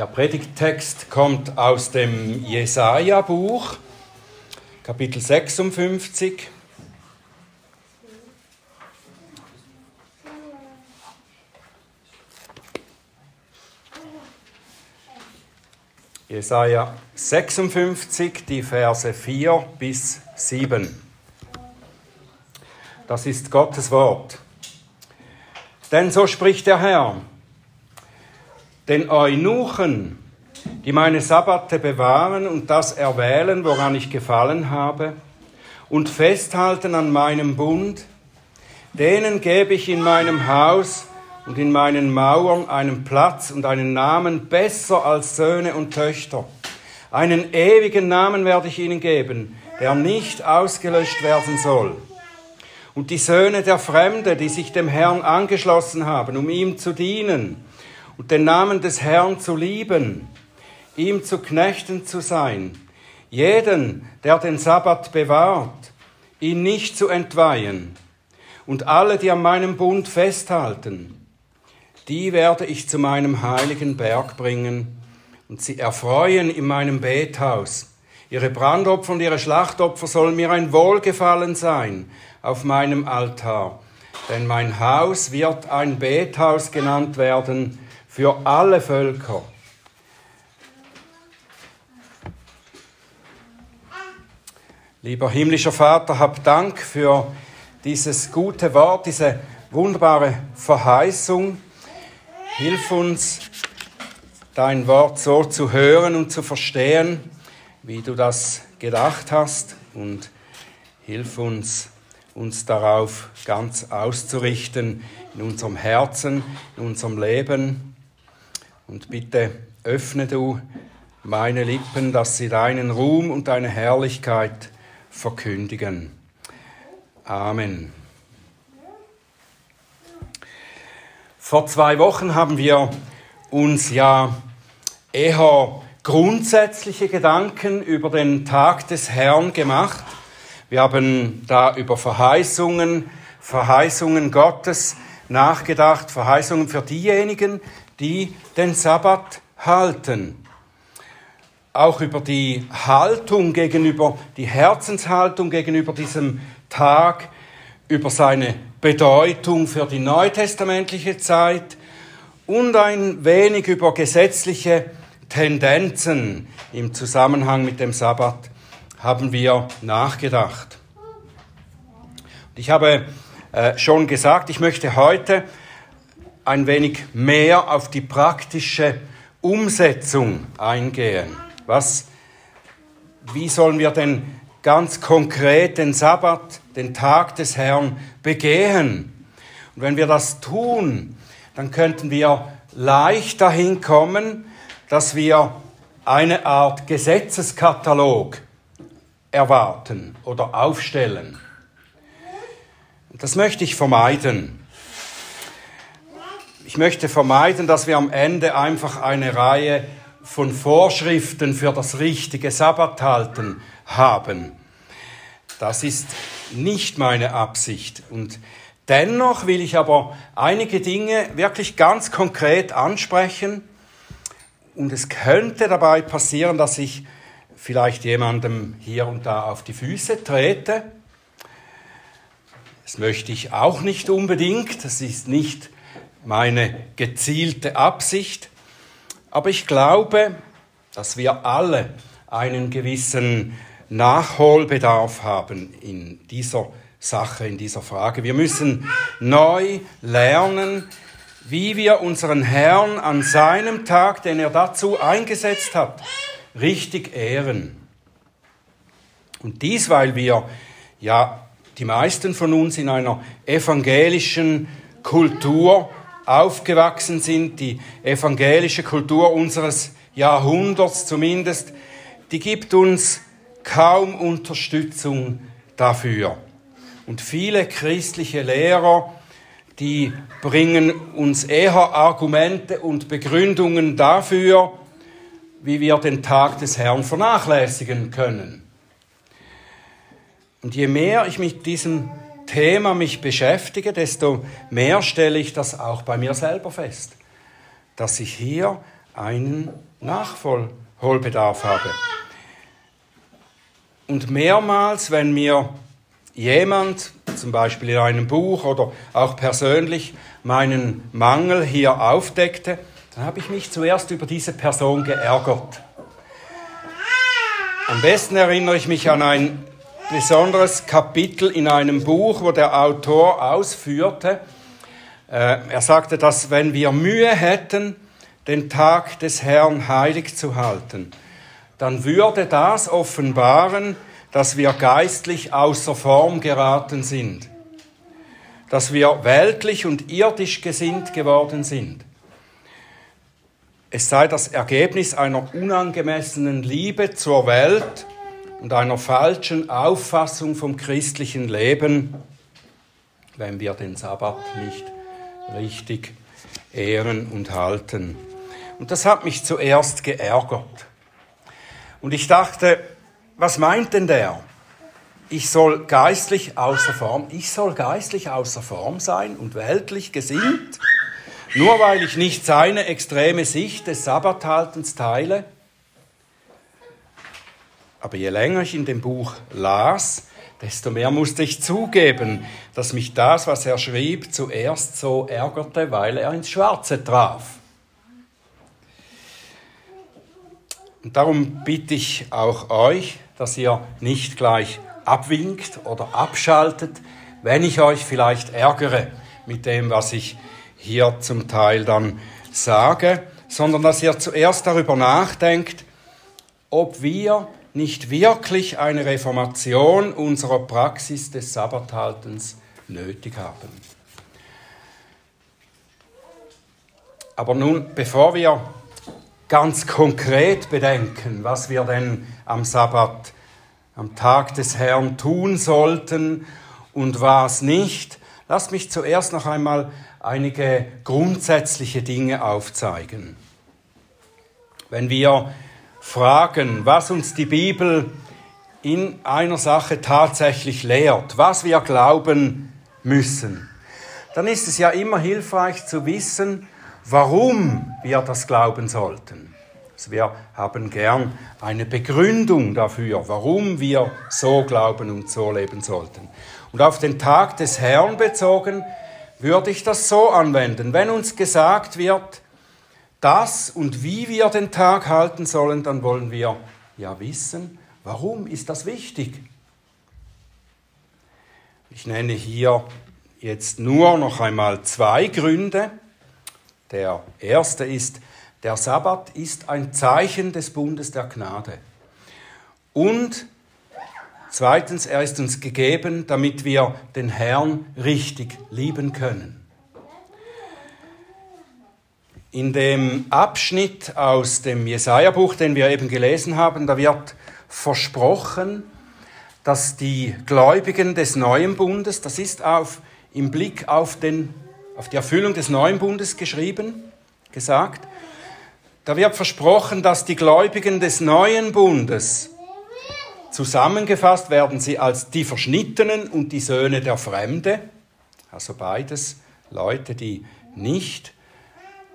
Der Predigttext kommt aus dem Jesaja-Buch, Kapitel 56. Jesaja 56, die Verse 4 bis 7. Das ist Gottes Wort. Denn so spricht der Herr den Eunuchen, die meine Sabbate bewahren und das erwählen, woran ich gefallen habe, und festhalten an meinem Bund, denen gebe ich in meinem Haus und in meinen Mauern einen Platz und einen Namen besser als Söhne und Töchter. Einen ewigen Namen werde ich ihnen geben, der nicht ausgelöscht werden soll. Und die Söhne der Fremde, die sich dem Herrn angeschlossen haben, um ihm zu dienen, und den Namen des Herrn zu lieben, ihm zu Knechten zu sein, jeden, der den Sabbat bewahrt, ihn nicht zu entweihen, und alle, die an meinem Bund festhalten, die werde ich zu meinem heiligen Berg bringen und sie erfreuen in meinem Bethaus. Ihre Brandopfer und ihre Schlachtopfer sollen mir ein Wohlgefallen sein auf meinem Altar, denn mein Haus wird ein Bethaus genannt werden, für alle Völker. Lieber himmlischer Vater, hab Dank für dieses gute Wort, diese wunderbare Verheißung. Hilf uns, dein Wort so zu hören und zu verstehen, wie du das gedacht hast und hilf uns, uns darauf ganz auszurichten in unserem Herzen, in unserem Leben und bitte öffne du meine Lippen, dass sie deinen Ruhm und deine Herrlichkeit verkündigen. Amen. Vor zwei Wochen haben wir uns ja eher grundsätzliche Gedanken über den Tag des Herrn gemacht. Wir haben da über Verheißungen, Verheißungen Gottes nachgedacht, Verheißungen für diejenigen, die den Sabbat halten. Auch über die Haltung gegenüber, die Herzenshaltung gegenüber diesem Tag, über seine Bedeutung für die neutestamentliche Zeit und ein wenig über gesetzliche Tendenzen im Zusammenhang mit dem Sabbat haben wir nachgedacht. Ich habe äh, schon gesagt, ich möchte heute ein wenig mehr auf die praktische Umsetzung eingehen. Was, wie sollen wir denn ganz konkret den Sabbat, den Tag des Herrn begehen? Und wenn wir das tun, dann könnten wir leicht dahin kommen, dass wir eine Art Gesetzeskatalog erwarten oder aufstellen. Das möchte ich vermeiden. Ich möchte vermeiden, dass wir am Ende einfach eine Reihe von Vorschriften für das richtige Sabbathalten haben. Das ist nicht meine Absicht. Und dennoch will ich aber einige Dinge wirklich ganz konkret ansprechen. Und es könnte dabei passieren, dass ich vielleicht jemandem hier und da auf die Füße trete. Das möchte ich auch nicht unbedingt. Das ist nicht meine gezielte Absicht. Aber ich glaube, dass wir alle einen gewissen Nachholbedarf haben in dieser Sache, in dieser Frage. Wir müssen neu lernen, wie wir unseren Herrn an seinem Tag, den er dazu eingesetzt hat, richtig ehren. Und dies, weil wir ja die meisten von uns in einer evangelischen Kultur aufgewachsen sind, die evangelische Kultur unseres Jahrhunderts zumindest, die gibt uns kaum Unterstützung dafür. Und viele christliche Lehrer, die bringen uns eher Argumente und Begründungen dafür, wie wir den Tag des Herrn vernachlässigen können. Und je mehr ich mich diesem Thema mich beschäftige, desto mehr stelle ich das auch bei mir selber fest, dass ich hier einen Nachholbedarf habe. Und mehrmals, wenn mir jemand, zum Beispiel in einem Buch oder auch persönlich, meinen Mangel hier aufdeckte, dann habe ich mich zuerst über diese Person geärgert. Am besten erinnere ich mich an ein besonderes Kapitel in einem Buch, wo der Autor ausführte, äh, er sagte, dass wenn wir Mühe hätten, den Tag des Herrn heilig zu halten, dann würde das offenbaren, dass wir geistlich außer Form geraten sind, dass wir weltlich und irdisch gesinnt geworden sind. Es sei das Ergebnis einer unangemessenen Liebe zur Welt und einer falschen Auffassung vom christlichen Leben, wenn wir den Sabbat nicht richtig ehren und halten. Und das hat mich zuerst geärgert. Und ich dachte, was meint denn der? Ich soll geistlich außer Form, ich soll geistlich außer Form sein und weltlich gesinnt, nur weil ich nicht seine extreme Sicht des Sabbathaltens teile? Aber je länger ich in dem Buch las, desto mehr musste ich zugeben, dass mich das, was er schrieb, zuerst so ärgerte, weil er ins Schwarze traf. Und darum bitte ich auch euch, dass ihr nicht gleich abwinkt oder abschaltet, wenn ich euch vielleicht ärgere mit dem, was ich hier zum Teil dann sage, sondern dass ihr zuerst darüber nachdenkt, ob wir nicht wirklich eine Reformation unserer Praxis des Sabbathaltens nötig haben. Aber nun, bevor wir ganz konkret bedenken, was wir denn am Sabbat, am Tag des Herrn tun sollten und was nicht, lasst mich zuerst noch einmal einige grundsätzliche Dinge aufzeigen. Wenn wir fragen, was uns die Bibel in einer Sache tatsächlich lehrt, was wir glauben müssen, dann ist es ja immer hilfreich zu wissen, warum wir das glauben sollten. Also wir haben gern eine Begründung dafür, warum wir so glauben und so leben sollten. Und auf den Tag des Herrn bezogen würde ich das so anwenden. Wenn uns gesagt wird, das und wie wir den Tag halten sollen, dann wollen wir ja wissen, warum ist das wichtig. Ich nenne hier jetzt nur noch einmal zwei Gründe. Der erste ist, der Sabbat ist ein Zeichen des Bundes der Gnade. Und zweitens, er ist uns gegeben, damit wir den Herrn richtig lieben können. In dem Abschnitt aus dem Jesaja-Buch, den wir eben gelesen haben, da wird versprochen, dass die Gläubigen des neuen Bundes, das ist auf, im Blick auf, den, auf die Erfüllung des neuen Bundes geschrieben, gesagt, da wird versprochen, dass die Gläubigen des neuen Bundes zusammengefasst werden sie als die Verschnittenen und die Söhne der Fremde, also beides Leute, die nicht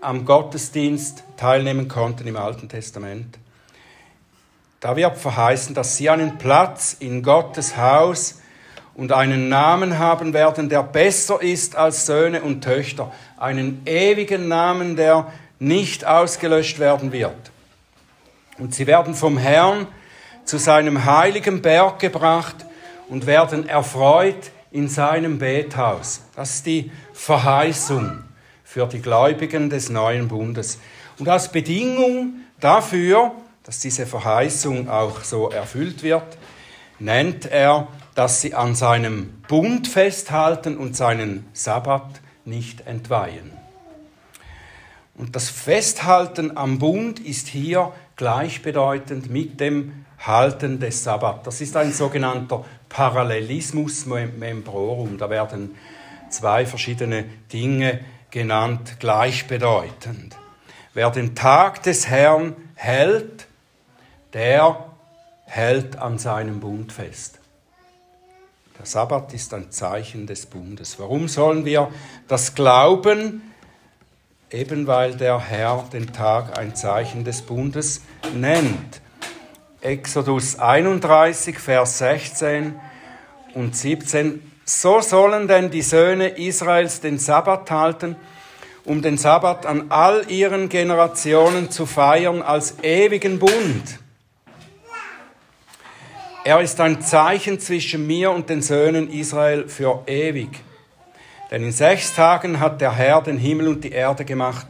am Gottesdienst teilnehmen konnten im Alten Testament. Da wird verheißen, dass sie einen Platz in Gottes Haus und einen Namen haben werden, der besser ist als Söhne und Töchter, einen ewigen Namen, der nicht ausgelöscht werden wird. Und sie werden vom Herrn zu seinem heiligen Berg gebracht und werden erfreut in seinem Bethaus. Das ist die Verheißung für die Gläubigen des neuen Bundes. Und als Bedingung dafür, dass diese Verheißung auch so erfüllt wird, nennt er, dass sie an seinem Bund festhalten und seinen Sabbat nicht entweihen. Und das Festhalten am Bund ist hier gleichbedeutend mit dem Halten des Sabbat. Das ist ein sogenannter Parallelismus membrorum. Da werden zwei verschiedene Dinge genannt gleichbedeutend. Wer den Tag des Herrn hält, der hält an seinem Bund fest. Der Sabbat ist ein Zeichen des Bundes. Warum sollen wir das glauben? eben weil der Herr den Tag ein Zeichen des Bundes nennt. Exodus 31, Vers 16 und 17. So sollen denn die Söhne Israels den Sabbat halten, um den Sabbat an all ihren Generationen zu feiern als ewigen Bund. Er ist ein Zeichen zwischen mir und den Söhnen Israel für ewig. Denn in sechs Tagen hat der Herr den Himmel und die Erde gemacht,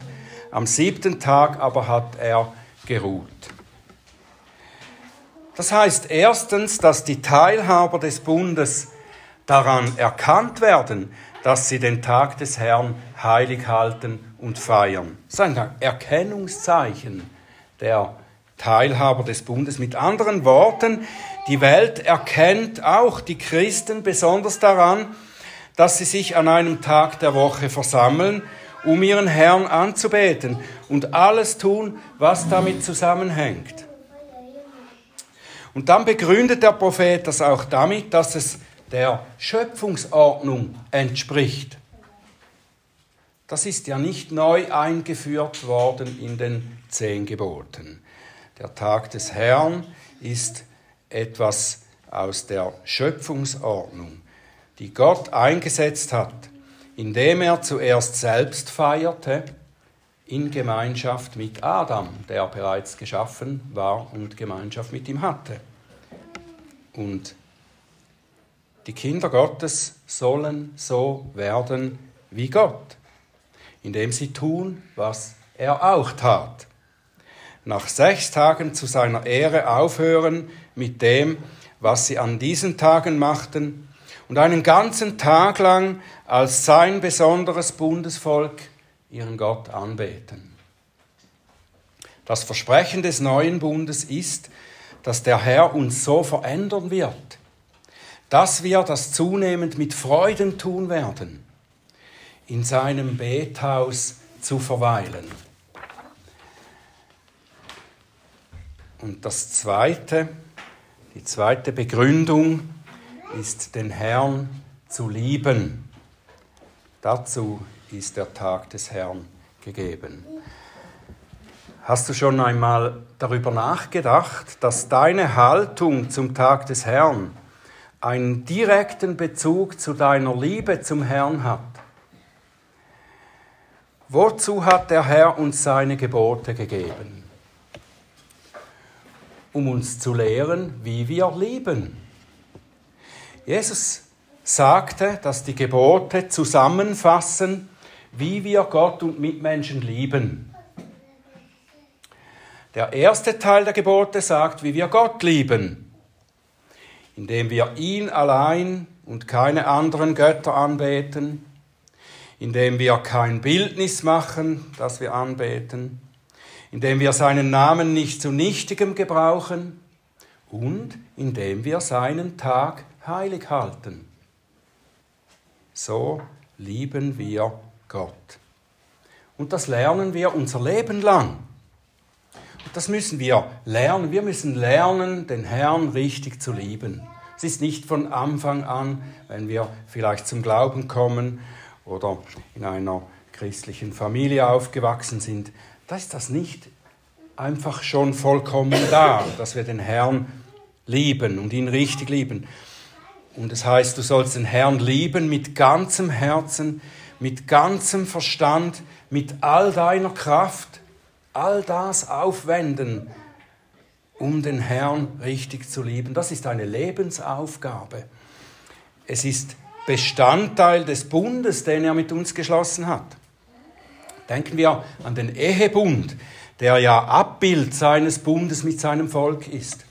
am siebten Tag aber hat er geruht. Das heißt erstens, dass die Teilhaber des Bundes daran erkannt werden, dass sie den Tag des Herrn heilig halten und feiern. Das ist ein Erkennungszeichen der Teilhaber des Bundes. Mit anderen Worten, die Welt erkennt auch die Christen besonders daran, dass sie sich an einem Tag der Woche versammeln, um ihren Herrn anzubeten und alles tun, was damit zusammenhängt. Und dann begründet der Prophet das auch damit, dass es der Schöpfungsordnung entspricht. Das ist ja nicht neu eingeführt worden in den zehn Geboten. Der Tag des Herrn ist etwas aus der Schöpfungsordnung, die Gott eingesetzt hat, indem er zuerst selbst feierte in Gemeinschaft mit Adam, der bereits geschaffen war und Gemeinschaft mit ihm hatte. Und die Kinder Gottes sollen so werden wie Gott, indem sie tun, was er auch tat. Nach sechs Tagen zu seiner Ehre aufhören mit dem, was sie an diesen Tagen machten, und einen ganzen Tag lang als sein besonderes Bundesvolk ihren Gott anbeten. Das Versprechen des neuen Bundes ist, dass der Herr uns so verändern wird, dass wir das zunehmend mit Freuden tun werden, in seinem Bethaus zu verweilen. Und das zweite, die zweite Begründung ist, den Herrn zu lieben. Dazu ist der Tag des Herrn gegeben. Hast du schon einmal darüber nachgedacht, dass deine Haltung zum Tag des Herrn einen direkten Bezug zu deiner Liebe zum Herrn hat. Wozu hat der Herr uns seine Gebote gegeben? Um uns zu lehren, wie wir lieben. Jesus sagte, dass die Gebote zusammenfassen, wie wir Gott und Mitmenschen lieben. Der erste Teil der Gebote sagt, wie wir Gott lieben indem wir ihn allein und keine anderen Götter anbeten, indem wir kein Bildnis machen, das wir anbeten, indem wir seinen Namen nicht zu nichtigem gebrauchen und indem wir seinen Tag heilig halten. So lieben wir Gott. Und das lernen wir unser Leben lang. Das müssen wir lernen. Wir müssen lernen, den Herrn richtig zu lieben. Es ist nicht von Anfang an, wenn wir vielleicht zum Glauben kommen oder in einer christlichen Familie aufgewachsen sind, da ist das nicht einfach schon vollkommen da, dass wir den Herrn lieben und ihn richtig lieben. Und das heißt, du sollst den Herrn lieben mit ganzem Herzen, mit ganzem Verstand, mit all deiner Kraft all das aufwenden, um den Herrn richtig zu lieben. Das ist eine Lebensaufgabe. Es ist Bestandteil des Bundes, den er mit uns geschlossen hat. Denken wir an den Ehebund, der ja Abbild seines Bundes mit seinem Volk ist.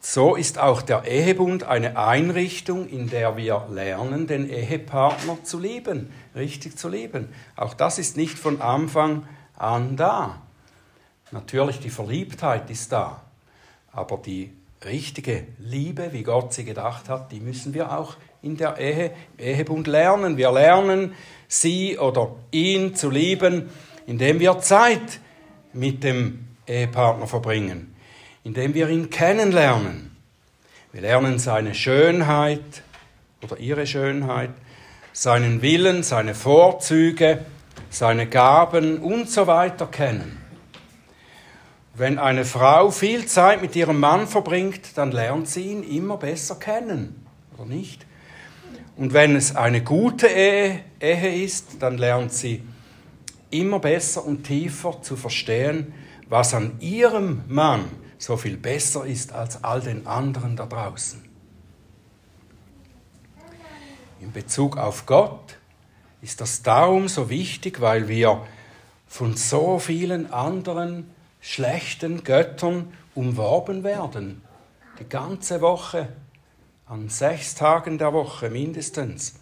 So ist auch der Ehebund eine Einrichtung, in der wir lernen, den Ehepartner zu lieben, richtig zu lieben. Auch das ist nicht von Anfang an da. Natürlich, die Verliebtheit ist da, aber die richtige Liebe, wie Gott sie gedacht hat, die müssen wir auch in der Ehe, im Ehebund lernen. Wir lernen, sie oder ihn zu lieben, indem wir Zeit mit dem Ehepartner verbringen, indem wir ihn kennenlernen. Wir lernen seine Schönheit oder ihre Schönheit, seinen Willen, seine Vorzüge, seine Gaben und so weiter kennen. Wenn eine Frau viel Zeit mit ihrem Mann verbringt, dann lernt sie ihn immer besser kennen, oder nicht? Und wenn es eine gute Ehe, Ehe ist, dann lernt sie immer besser und tiefer zu verstehen, was an ihrem Mann so viel besser ist als all den anderen da draußen. In Bezug auf Gott ist das darum so wichtig, weil wir von so vielen anderen schlechten Göttern umworben werden. Die ganze Woche, an sechs Tagen der Woche mindestens.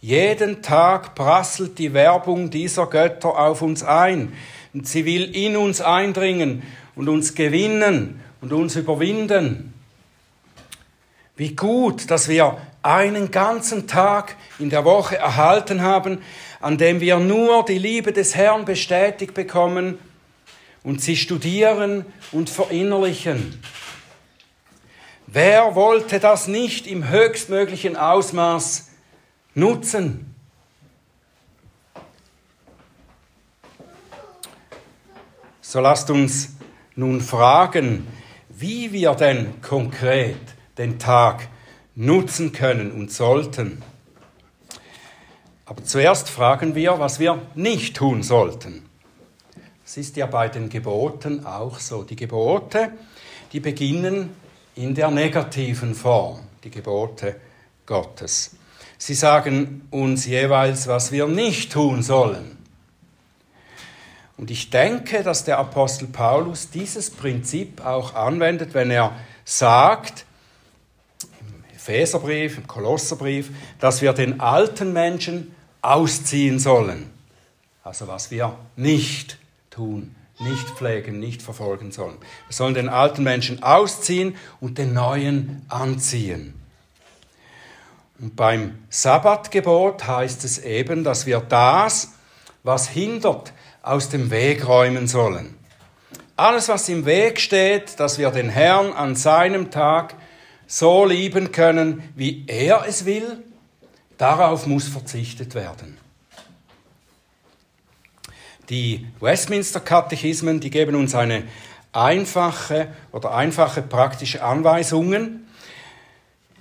Jeden Tag prasselt die Werbung dieser Götter auf uns ein. Und sie will in uns eindringen und uns gewinnen und uns überwinden. Wie gut, dass wir einen ganzen Tag in der Woche erhalten haben, an dem wir nur die Liebe des Herrn bestätigt bekommen und sie studieren und verinnerlichen. Wer wollte das nicht im höchstmöglichen Ausmaß nutzen? So lasst uns nun fragen, wie wir denn konkret den Tag nutzen können und sollten. Aber zuerst fragen wir, was wir nicht tun sollten. Das ist ja bei den Geboten auch so. Die Gebote, die beginnen in der negativen Form, die Gebote Gottes. Sie sagen uns jeweils, was wir nicht tun sollen. Und ich denke, dass der Apostel Paulus dieses Prinzip auch anwendet, wenn er sagt, Epheserbrief, im Kolosserbrief, dass wir den alten Menschen ausziehen sollen. Also was wir nicht tun, nicht pflegen, nicht verfolgen sollen. Wir sollen den alten Menschen ausziehen und den neuen anziehen. Und beim Sabbatgebot heißt es eben, dass wir das, was hindert, aus dem Weg räumen sollen. Alles, was im Weg steht, dass wir den Herrn an seinem Tag so lieben können, wie er es will, darauf muss verzichtet werden. Die Westminster-Katechismen, die geben uns eine einfache oder einfache praktische Anweisungen.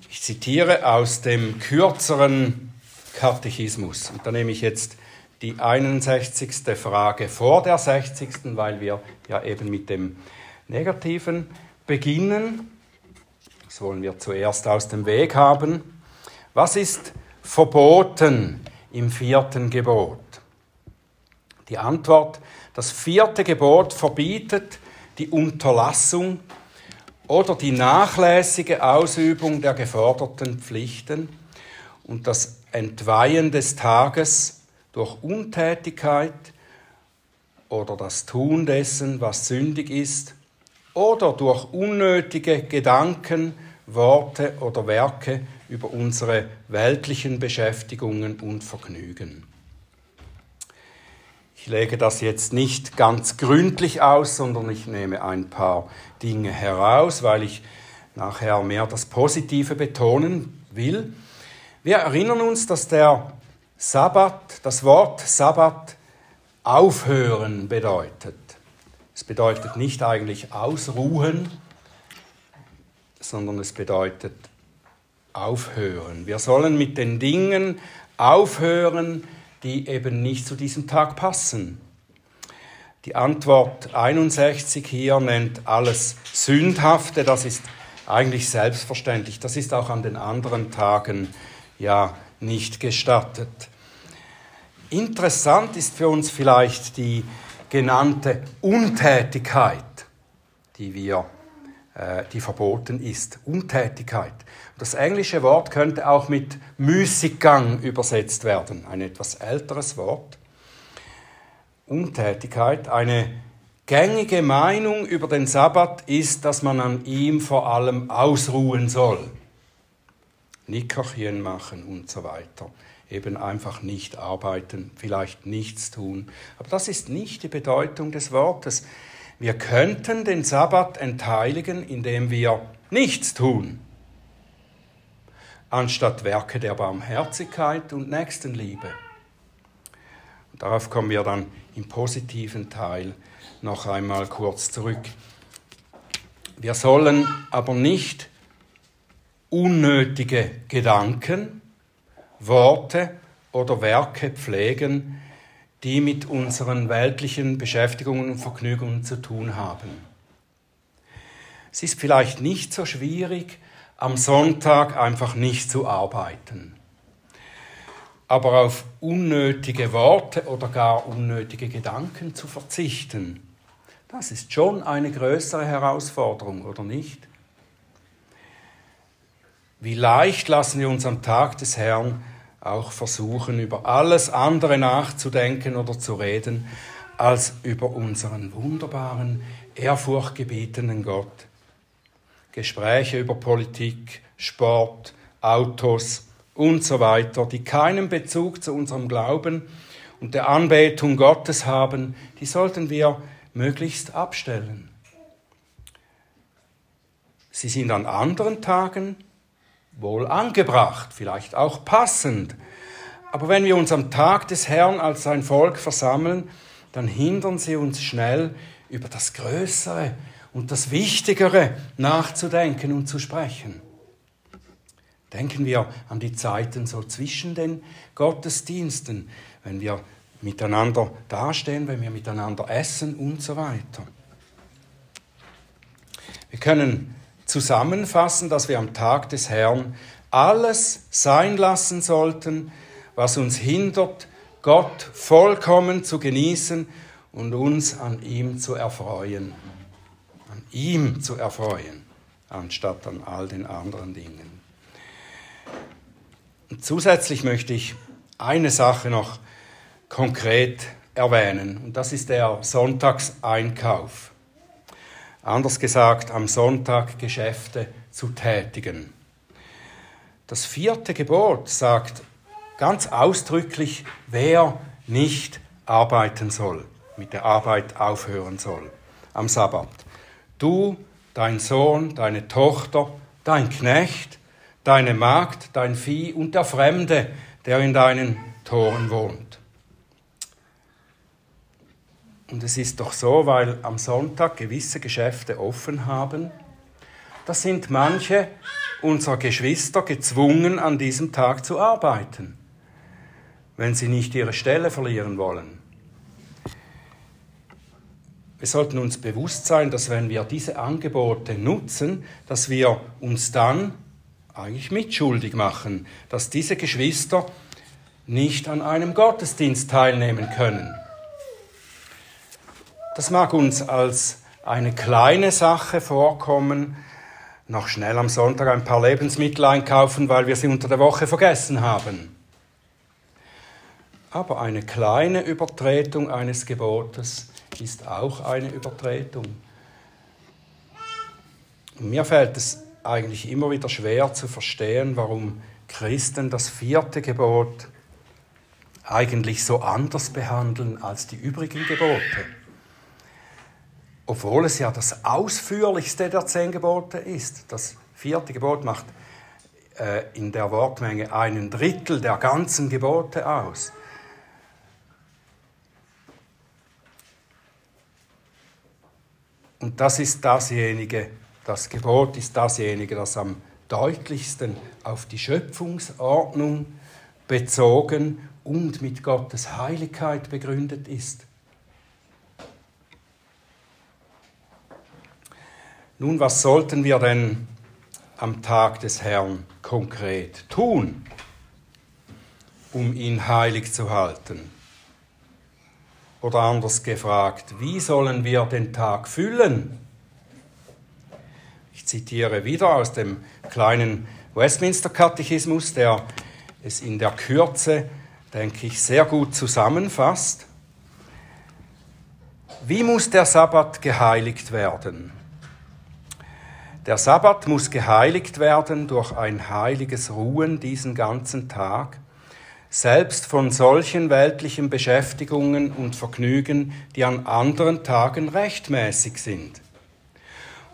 Ich zitiere aus dem kürzeren Katechismus. Und da nehme ich jetzt die 61. Frage vor der 60., weil wir ja eben mit dem Negativen beginnen. Das wollen wir zuerst aus dem Weg haben. Was ist verboten im vierten Gebot? Die Antwort, das vierte Gebot verbietet die Unterlassung oder die nachlässige Ausübung der geforderten Pflichten und das Entweihen des Tages durch Untätigkeit oder das Tun dessen, was sündig ist, oder durch unnötige Gedanken, Worte oder Werke über unsere weltlichen Beschäftigungen und Vergnügen. Ich lege das jetzt nicht ganz gründlich aus, sondern ich nehme ein paar Dinge heraus, weil ich nachher mehr das Positive betonen will. Wir erinnern uns, dass der Sabbat, das Wort Sabbat aufhören bedeutet. Es bedeutet nicht eigentlich ausruhen, sondern es bedeutet aufhören. Wir sollen mit den Dingen aufhören, die eben nicht zu diesem Tag passen. Die Antwort 61 hier nennt alles Sündhafte, das ist eigentlich selbstverständlich. Das ist auch an den anderen Tagen ja nicht gestattet. Interessant ist für uns vielleicht die genannte Untätigkeit, die wir äh, die verboten ist. Untätigkeit. Das englische Wort könnte auch mit Müßiggang übersetzt werden, ein etwas älteres Wort. Untätigkeit, eine gängige Meinung über den Sabbat ist, dass man an ihm vor allem ausruhen soll. Nickerchen machen und so weiter. Eben einfach nicht arbeiten, vielleicht nichts tun. Aber das ist nicht die Bedeutung des Wortes. Wir könnten den Sabbat entheiligen, indem wir nichts tun, anstatt Werke der Barmherzigkeit und Nächstenliebe. Darauf kommen wir dann im positiven Teil noch einmal kurz zurück. Wir sollen aber nicht unnötige Gedanken, Worte oder Werke pflegen, die mit unseren weltlichen Beschäftigungen und Vergnügungen zu tun haben. Es ist vielleicht nicht so schwierig, am Sonntag einfach nicht zu arbeiten. Aber auf unnötige Worte oder gar unnötige Gedanken zu verzichten, das ist schon eine größere Herausforderung, oder nicht? Wie leicht lassen wir uns am Tag des Herrn auch versuchen, über alles andere nachzudenken oder zu reden, als über unseren wunderbaren, ehrfurchtgebietenden Gott. Gespräche über Politik, Sport, Autos und so weiter, die keinen Bezug zu unserem Glauben und der Anbetung Gottes haben, die sollten wir möglichst abstellen. Sie sind an anderen Tagen wohl angebracht, vielleicht auch passend. Aber wenn wir uns am Tag des Herrn als sein Volk versammeln, dann hindern sie uns schnell über das Größere und das Wichtigere nachzudenken und zu sprechen. Denken wir an die Zeiten so zwischen den Gottesdiensten, wenn wir miteinander dastehen, wenn wir miteinander essen und so weiter. Wir können zusammenfassen, dass wir am Tag des Herrn alles sein lassen sollten, was uns hindert, Gott vollkommen zu genießen und uns an ihm zu erfreuen. An ihm zu erfreuen, anstatt an all den anderen Dingen. Und zusätzlich möchte ich eine Sache noch konkret erwähnen, und das ist der Sonntagseinkauf anders gesagt am Sonntag Geschäfte zu tätigen. Das vierte Gebot sagt ganz ausdrücklich, wer nicht arbeiten soll, mit der Arbeit aufhören soll am Sabbat. Du, dein Sohn, deine Tochter, dein Knecht, deine Magd, dein Vieh und der Fremde, der in deinen Toren wohnt. Und es ist doch so, weil am Sonntag gewisse Geschäfte offen haben, da sind manche unserer Geschwister gezwungen, an diesem Tag zu arbeiten, wenn sie nicht ihre Stelle verlieren wollen. Wir sollten uns bewusst sein, dass wenn wir diese Angebote nutzen, dass wir uns dann eigentlich mitschuldig machen, dass diese Geschwister nicht an einem Gottesdienst teilnehmen können. Das mag uns als eine kleine Sache vorkommen, noch schnell am Sonntag ein paar Lebensmittel einkaufen, weil wir sie unter der Woche vergessen haben. Aber eine kleine Übertretung eines Gebotes ist auch eine Übertretung. Mir fällt es eigentlich immer wieder schwer zu verstehen, warum Christen das vierte Gebot eigentlich so anders behandeln als die übrigen Gebote obwohl es ja das ausführlichste der zehn Gebote ist. Das vierte Gebot macht äh, in der Wortmenge einen Drittel der ganzen Gebote aus. Und das ist dasjenige, das Gebot ist dasjenige, das am deutlichsten auf die Schöpfungsordnung bezogen und mit Gottes Heiligkeit begründet ist. Nun, was sollten wir denn am Tag des Herrn konkret tun, um ihn heilig zu halten? Oder anders gefragt, wie sollen wir den Tag füllen? Ich zitiere wieder aus dem kleinen Westminster-Katechismus, der es in der Kürze, denke ich, sehr gut zusammenfasst. Wie muss der Sabbat geheiligt werden? Der Sabbat muss geheiligt werden durch ein heiliges Ruhen diesen ganzen Tag, selbst von solchen weltlichen Beschäftigungen und Vergnügen, die an anderen Tagen rechtmäßig sind.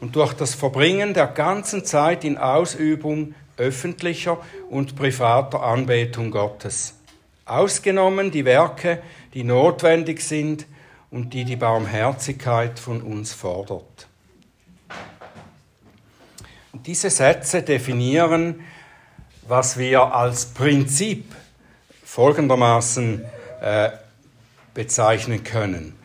Und durch das Verbringen der ganzen Zeit in Ausübung öffentlicher und privater Anbetung Gottes, ausgenommen die Werke, die notwendig sind und die die Barmherzigkeit von uns fordert. Diese Sätze definieren, was wir als Prinzip folgendermaßen äh, bezeichnen können.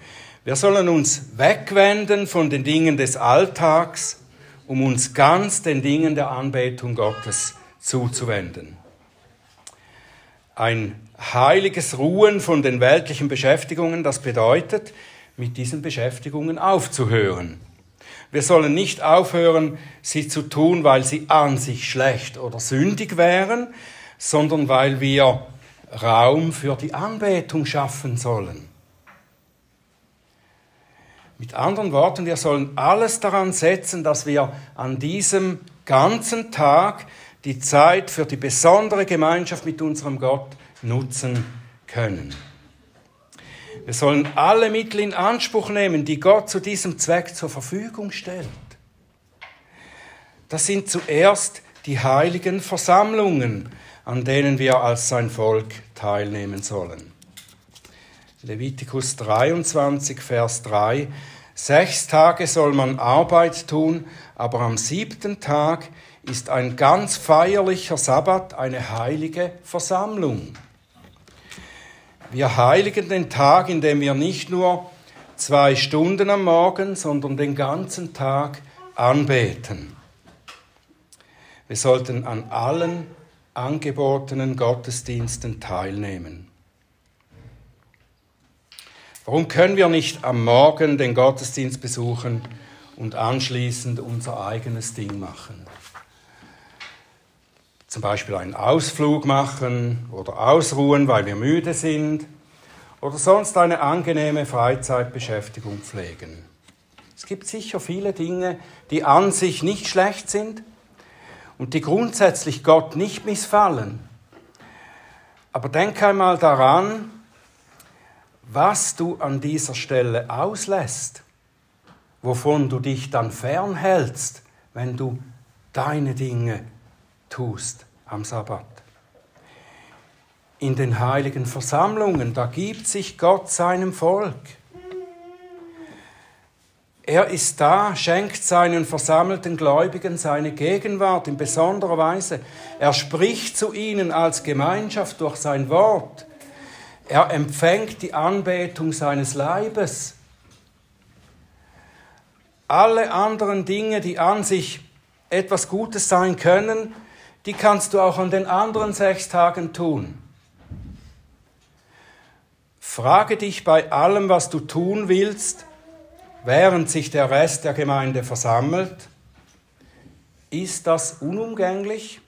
Wir sollen uns wegwenden von den Dingen des Alltags, um uns ganz den Dingen der Anbetung Gottes zuzuwenden. Ein heiliges Ruhen von den weltlichen Beschäftigungen, das bedeutet, mit diesen Beschäftigungen aufzuhören. Wir sollen nicht aufhören, sie zu tun, weil sie an sich schlecht oder sündig wären, sondern weil wir Raum für die Anbetung schaffen sollen. Mit anderen Worten, wir sollen alles daran setzen, dass wir an diesem ganzen Tag die Zeit für die besondere Gemeinschaft mit unserem Gott nutzen können. Wir sollen alle Mittel in Anspruch nehmen, die Gott zu diesem Zweck zur Verfügung stellt. Das sind zuerst die heiligen Versammlungen, an denen wir als sein Volk teilnehmen sollen. Levitikus 23, Vers 3. Sechs Tage soll man Arbeit tun, aber am siebten Tag ist ein ganz feierlicher Sabbat, eine heilige Versammlung. Wir heiligen den Tag, indem wir nicht nur zwei Stunden am Morgen, sondern den ganzen Tag anbeten. Wir sollten an allen angebotenen Gottesdiensten teilnehmen. Warum können wir nicht am Morgen den Gottesdienst besuchen und anschließend unser eigenes Ding machen? Zum Beispiel einen Ausflug machen oder ausruhen, weil wir müde sind oder sonst eine angenehme Freizeitbeschäftigung pflegen. Es gibt sicher viele Dinge, die an sich nicht schlecht sind und die grundsätzlich Gott nicht missfallen. Aber denk einmal daran, was du an dieser Stelle auslässt, wovon du dich dann fernhältst, wenn du deine Dinge tust am Sabbat. In den heiligen Versammlungen, da gibt sich Gott seinem Volk. Er ist da, schenkt seinen versammelten Gläubigen seine Gegenwart in besonderer Weise. Er spricht zu ihnen als Gemeinschaft durch sein Wort. Er empfängt die Anbetung seines Leibes. Alle anderen Dinge, die an sich etwas Gutes sein können, die kannst du auch an den anderen sechs Tagen tun. Frage dich bei allem, was du tun willst, während sich der Rest der Gemeinde versammelt, ist das unumgänglich?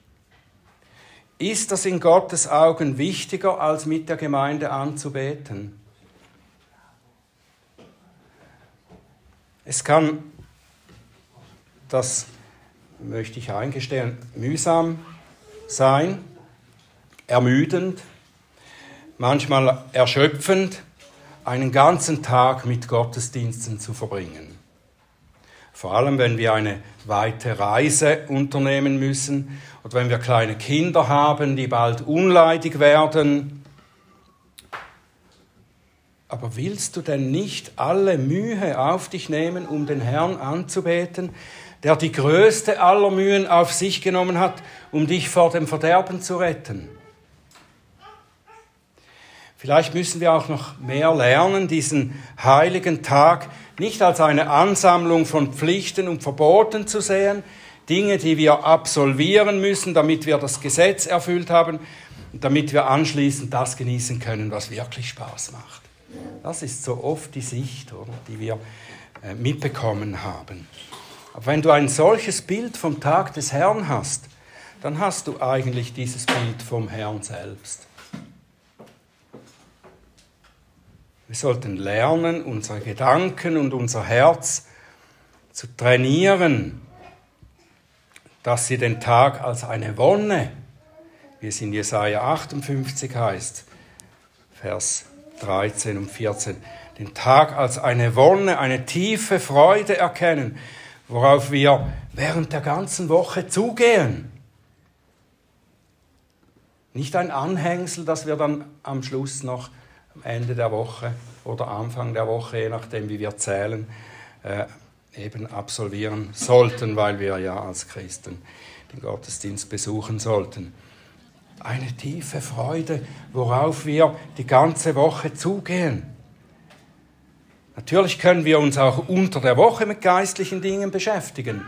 Ist das in Gottes Augen wichtiger, als mit der Gemeinde anzubeten? Es kann, das möchte ich eingestehen, mühsam sein, ermüdend, manchmal erschöpfend, einen ganzen Tag mit Gottesdiensten zu verbringen. Vor allem, wenn wir eine weite Reise unternehmen müssen oder wenn wir kleine Kinder haben, die bald unleidig werden. Aber willst du denn nicht alle Mühe auf dich nehmen, um den Herrn anzubeten, der die größte aller Mühen auf sich genommen hat, um dich vor dem Verderben zu retten. Vielleicht müssen wir auch noch mehr lernen, diesen heiligen Tag nicht als eine Ansammlung von Pflichten und Verboten zu sehen, Dinge, die wir absolvieren müssen, damit wir das Gesetz erfüllt haben und damit wir anschließend das genießen können, was wirklich Spaß macht. Das ist so oft die Sicht, oder, die wir äh, mitbekommen haben. Aber wenn du ein solches Bild vom Tag des Herrn hast, dann hast du eigentlich dieses Bild vom Herrn selbst. Wir sollten lernen, unsere Gedanken und unser Herz zu trainieren, dass sie den Tag als eine Wonne, wie es in Jesaja 58 heißt, Vers 13 und 14, den Tag als eine Wonne, eine tiefe Freude erkennen, worauf wir während der ganzen Woche zugehen. Nicht ein Anhängsel, das wir dann am Schluss noch am Ende der Woche oder Anfang der Woche, je nachdem wie wir zählen, äh, eben absolvieren sollten, weil wir ja als Christen den Gottesdienst besuchen sollten. Eine tiefe Freude, worauf wir die ganze Woche zugehen. Natürlich können wir uns auch unter der Woche mit geistlichen Dingen beschäftigen.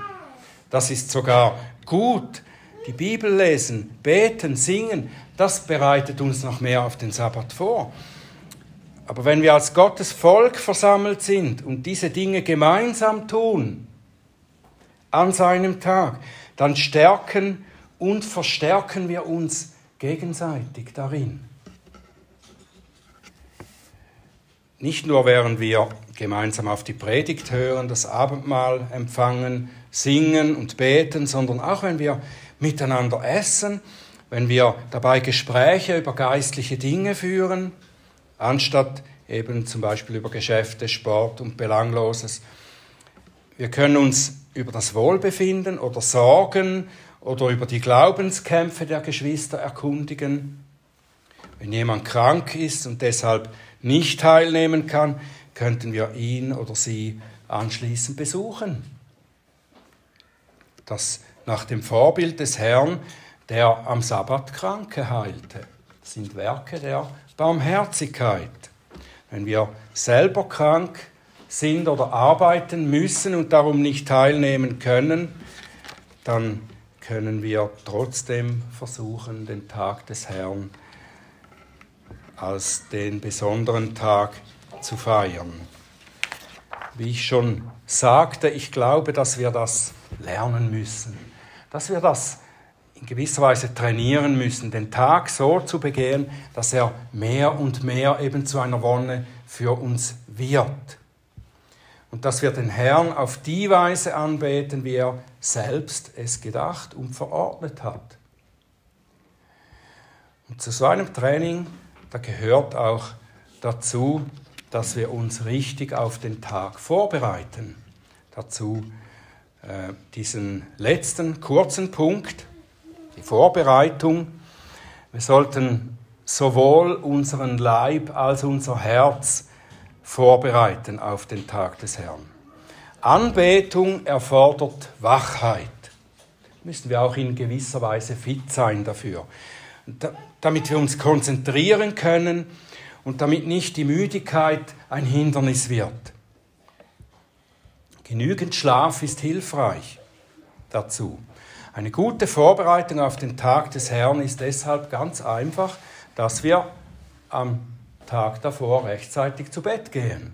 Das ist sogar gut. Die Bibel lesen, beten, singen, das bereitet uns noch mehr auf den Sabbat vor. Aber wenn wir als Gottes Volk versammelt sind und diese Dinge gemeinsam tun, an seinem Tag, dann stärken und verstärken wir uns gegenseitig darin. Nicht nur während wir gemeinsam auf die Predigt hören, das Abendmahl empfangen, singen und beten, sondern auch wenn wir miteinander essen, wenn wir dabei Gespräche über geistliche Dinge führen, anstatt eben zum Beispiel über Geschäfte, Sport und Belangloses. Wir können uns über das Wohlbefinden oder Sorgen oder über die Glaubenskämpfe der Geschwister erkundigen. Wenn jemand krank ist und deshalb nicht teilnehmen kann, könnten wir ihn oder sie anschließend besuchen. Das nach dem Vorbild des Herrn, der am Sabbat Kranke heilte. Sind Werke der Barmherzigkeit. Wenn wir selber krank sind oder arbeiten müssen und darum nicht teilnehmen können, dann können wir trotzdem versuchen, den Tag des Herrn als den besonderen Tag zu feiern. Wie ich schon sagte, ich glaube, dass wir das lernen müssen, dass wir das in gewisser Weise trainieren müssen, den Tag so zu begehen, dass er mehr und mehr eben zu einer Wonne für uns wird. Und dass wir den Herrn auf die Weise anbeten, wie er selbst es gedacht und verordnet hat. Und zu so einem Training da gehört auch dazu, dass wir uns richtig auf den Tag vorbereiten. Dazu äh, diesen letzten kurzen Punkt, die Vorbereitung. Wir sollten sowohl unseren Leib als unser Herz vorbereiten auf den Tag des Herrn. Anbetung erfordert Wachheit. Müssen wir auch in gewisser Weise fit sein dafür damit wir uns konzentrieren können und damit nicht die Müdigkeit ein Hindernis wird. Genügend Schlaf ist hilfreich dazu. Eine gute Vorbereitung auf den Tag des Herrn ist deshalb ganz einfach, dass wir am Tag davor rechtzeitig zu Bett gehen.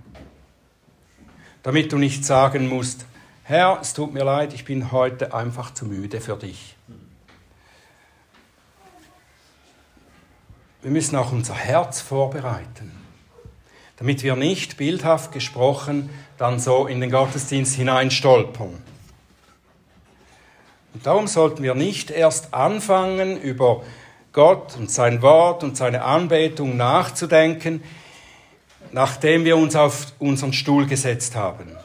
Damit du nicht sagen musst, Herr, es tut mir leid, ich bin heute einfach zu müde für dich. Wir müssen auch unser Herz vorbereiten, damit wir nicht bildhaft gesprochen dann so in den Gottesdienst hineinstolpern. Und darum sollten wir nicht erst anfangen, über Gott und sein Wort und seine Anbetung nachzudenken, nachdem wir uns auf unseren Stuhl gesetzt haben.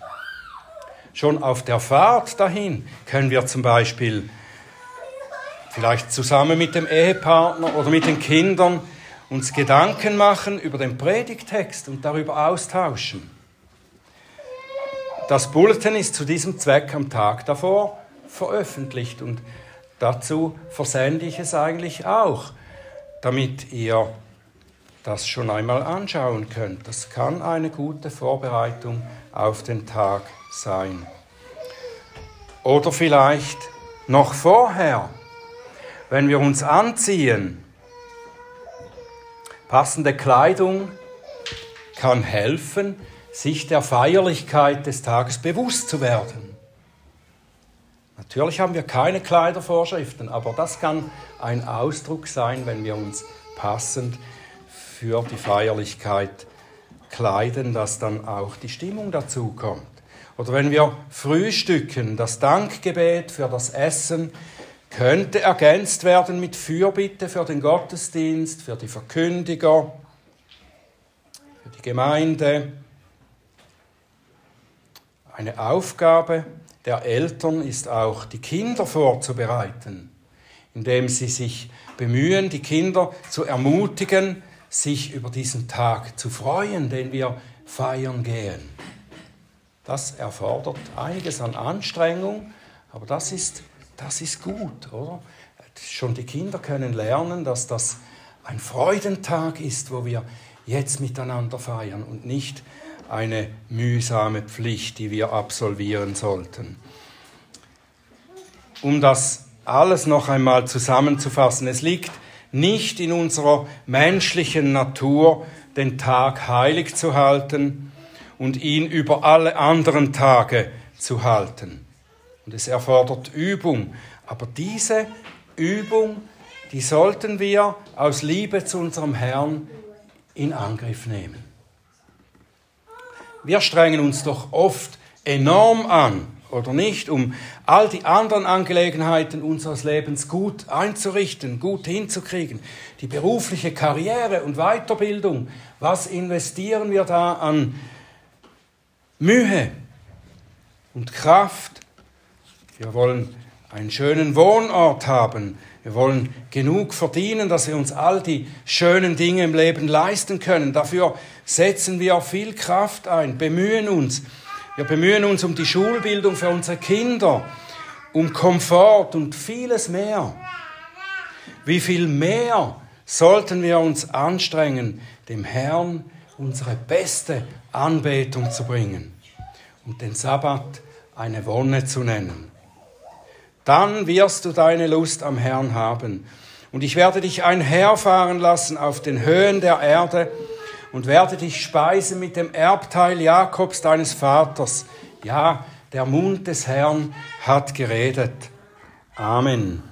Schon auf der Fahrt dahin können wir zum Beispiel vielleicht zusammen mit dem Ehepartner oder mit den Kindern uns Gedanken machen über den Predigtext und darüber austauschen. Das Bulletin ist zu diesem Zweck am Tag davor veröffentlicht und dazu versende ich es eigentlich auch, damit ihr das schon einmal anschauen könnt. Das kann eine gute Vorbereitung auf den Tag sein. Oder vielleicht noch vorher wenn wir uns anziehen, passende Kleidung kann helfen, sich der Feierlichkeit des Tages bewusst zu werden. Natürlich haben wir keine Kleidervorschriften, aber das kann ein Ausdruck sein, wenn wir uns passend für die Feierlichkeit kleiden, dass dann auch die Stimmung dazu kommt. Oder wenn wir frühstücken, das Dankgebet für das Essen könnte ergänzt werden mit Fürbitte für den Gottesdienst, für die Verkündiger, für die Gemeinde. Eine Aufgabe der Eltern ist auch, die Kinder vorzubereiten, indem sie sich bemühen, die Kinder zu ermutigen, sich über diesen Tag zu freuen, den wir feiern gehen. Das erfordert einiges an Anstrengung, aber das ist, das ist gut, oder? Schon die Kinder können lernen, dass das ein Freudentag ist, wo wir jetzt miteinander feiern und nicht eine mühsame Pflicht, die wir absolvieren sollten. Um das alles noch einmal zusammenzufassen, es liegt nicht in unserer menschlichen Natur, den Tag heilig zu halten und ihn über alle anderen Tage zu halten. Und es erfordert Übung, aber diese Übung, die sollten wir aus Liebe zu unserem Herrn in Angriff nehmen. Wir strengen uns doch oft enorm an, oder nicht, um all die anderen Angelegenheiten unseres Lebens gut einzurichten, gut hinzukriegen. Die berufliche Karriere und Weiterbildung, was investieren wir da an Mühe und Kraft? Wir wollen einen schönen Wohnort haben. Wir wollen genug verdienen, dass wir uns all die schönen Dinge im Leben leisten können. Dafür setzen wir viel Kraft ein, bemühen uns. Wir bemühen uns um die Schulbildung für unsere Kinder, um Komfort und vieles mehr. Wie viel mehr sollten wir uns anstrengen, dem Herrn unsere beste Anbetung zu bringen und den Sabbat eine Wonne zu nennen. Dann wirst du deine Lust am Herrn haben. Und ich werde dich einherfahren lassen auf den Höhen der Erde und werde dich speisen mit dem Erbteil Jakobs deines Vaters. Ja, der Mund des Herrn hat geredet. Amen.